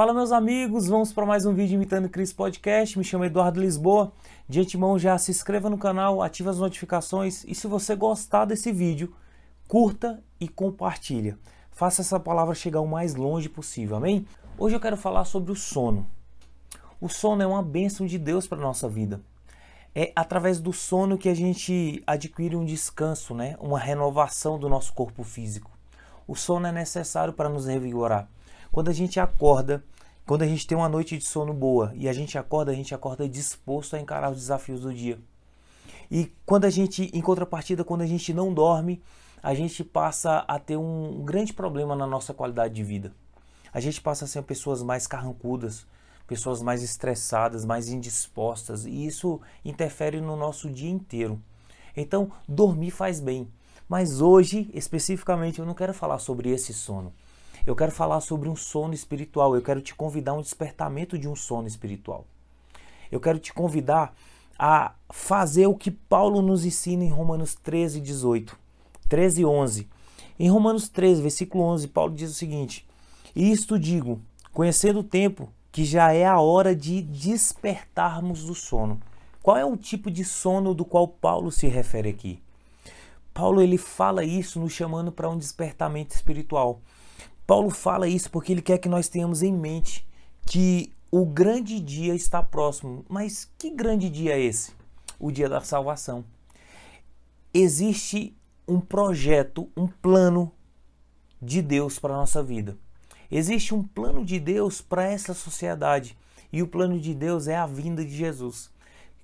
Fala meus amigos, vamos para mais um vídeo imitando Cris Podcast. Me chamo Eduardo Lisboa. De antemão já se inscreva no canal, ative as notificações e se você gostar desse vídeo, curta e compartilha. Faça essa palavra chegar o mais longe possível, amém? Hoje eu quero falar sobre o sono. O sono é uma bênção de Deus para nossa vida. É através do sono que a gente adquire um descanso, né? uma renovação do nosso corpo físico. O sono é necessário para nos revigorar. Quando a gente acorda, quando a gente tem uma noite de sono boa e a gente acorda, a gente acorda disposto a encarar os desafios do dia. E quando a gente, em contrapartida, quando a gente não dorme, a gente passa a ter um grande problema na nossa qualidade de vida. A gente passa a ser pessoas mais carrancudas, pessoas mais estressadas, mais indispostas, e isso interfere no nosso dia inteiro. Então, dormir faz bem. Mas hoje, especificamente, eu não quero falar sobre esse sono. Eu quero falar sobre um sono espiritual. Eu quero te convidar a um despertamento de um sono espiritual. Eu quero te convidar a fazer o que Paulo nos ensina em Romanos 13, 18. 13 e 11. Em Romanos 13, versículo 11, Paulo diz o seguinte: Isto digo, conhecendo o tempo, que já é a hora de despertarmos do sono. Qual é o tipo de sono do qual Paulo se refere aqui? Paulo ele fala isso nos chamando para um despertamento espiritual. Paulo fala isso porque ele quer que nós tenhamos em mente que o grande dia está próximo. Mas que grande dia é esse? O dia da salvação. Existe um projeto, um plano de Deus para a nossa vida. Existe um plano de Deus para essa sociedade. E o plano de Deus é a vinda de Jesus.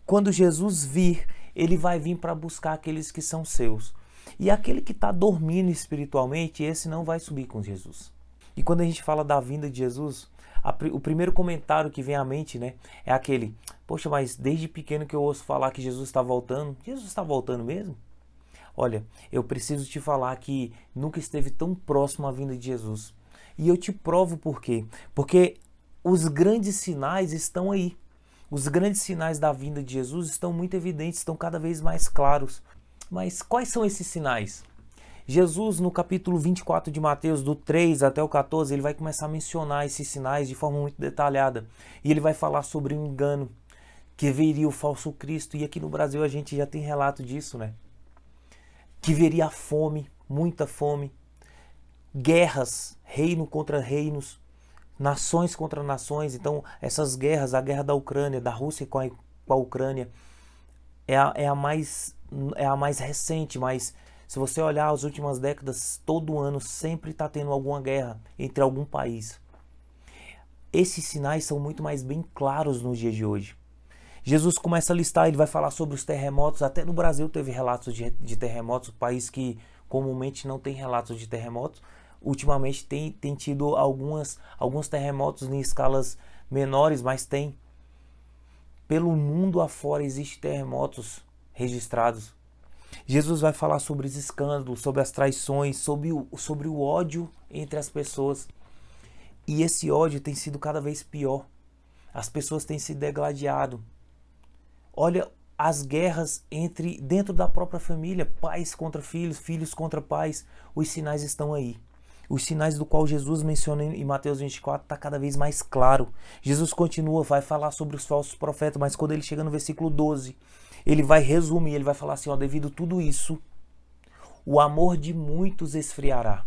Quando Jesus vir, ele vai vir para buscar aqueles que são seus. E aquele que está dormindo espiritualmente, esse não vai subir com Jesus. E quando a gente fala da vinda de Jesus, a, o primeiro comentário que vem à mente, né, é aquele: Poxa, mas desde pequeno que eu ouço falar que Jesus está voltando, Jesus está voltando mesmo? Olha, eu preciso te falar que nunca esteve tão próximo à vinda de Jesus. E eu te provo por quê? Porque os grandes sinais estão aí. Os grandes sinais da vinda de Jesus estão muito evidentes, estão cada vez mais claros. Mas quais são esses sinais? Jesus, no capítulo 24 de Mateus, do 3 até o 14, ele vai começar a mencionar esses sinais de forma muito detalhada. E ele vai falar sobre o engano, que viria o falso Cristo. E aqui no Brasil a gente já tem relato disso, né? Que viria a fome, muita fome, guerras, reino contra reinos, nações contra nações. Então, essas guerras, a guerra da Ucrânia, da Rússia com a, com a Ucrânia, é a, é a mais é a mais recente, mas se você olhar as últimas décadas, todo ano sempre está tendo alguma guerra entre algum país. Esses sinais são muito mais bem claros nos dias de hoje. Jesus começa a listar, ele vai falar sobre os terremotos. Até no Brasil teve relatos de, de terremotos, país que comumente não tem relatos de terremotos. Ultimamente tem, tem tido algumas, alguns terremotos em escalas menores, mas tem. Pelo mundo afora existem terremotos registrados. Jesus vai falar sobre os escândalos, sobre as traições, sobre o, sobre o ódio entre as pessoas. E esse ódio tem sido cada vez pior. As pessoas têm se degladiado. Olha as guerras entre dentro da própria família, pais contra filhos, filhos contra pais. Os sinais estão aí. Os sinais do qual Jesus menciona em Mateus 24 está cada vez mais claro. Jesus continua, vai falar sobre os falsos profetas, mas quando ele chega no versículo 12, ele vai resumir, ele vai falar assim, ó, devido tudo isso, o amor de muitos esfriará.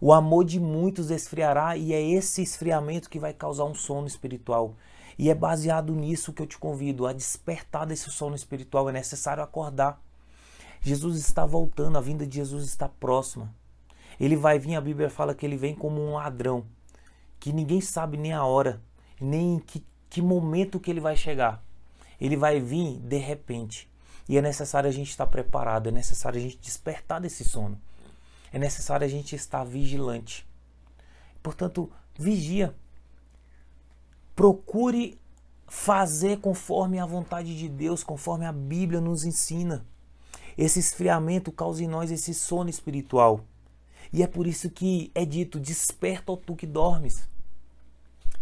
O amor de muitos esfriará e é esse esfriamento que vai causar um sono espiritual. E é baseado nisso que eu te convido a despertar desse sono espiritual. É necessário acordar. Jesus está voltando, a vinda de Jesus está próxima. Ele vai vir, a Bíblia fala que ele vem como um ladrão, que ninguém sabe nem a hora, nem em que, que momento que ele vai chegar ele vai vir de repente. E é necessário a gente estar preparado, é necessário a gente despertar desse sono. É necessário a gente estar vigilante. Portanto, vigia. Procure fazer conforme a vontade de Deus, conforme a Bíblia nos ensina. Esse esfriamento causa em nós esse sono espiritual. E é por isso que é dito: desperta, ó tu que dormes.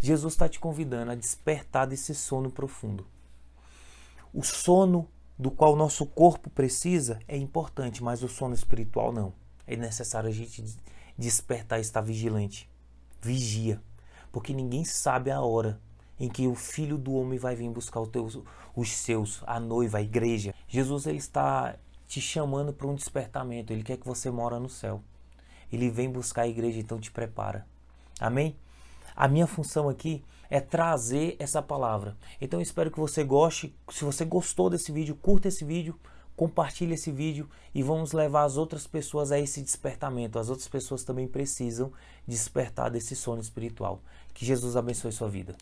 Jesus está te convidando a despertar desse sono profundo. O sono do qual nosso corpo precisa é importante, mas o sono espiritual não. É necessário a gente despertar e estar vigilante. Vigia. porque ninguém sabe a hora em que o Filho do Homem vai vir buscar os, teus, os seus, a noiva, a igreja. Jesus ele está te chamando para um despertamento. Ele quer que você mora no céu. Ele vem buscar a igreja, então te prepara. Amém? A minha função aqui é trazer essa palavra. Então espero que você goste. Se você gostou desse vídeo, curta esse vídeo, compartilhe esse vídeo e vamos levar as outras pessoas a esse despertamento. As outras pessoas também precisam despertar desse sono espiritual. Que Jesus abençoe sua vida.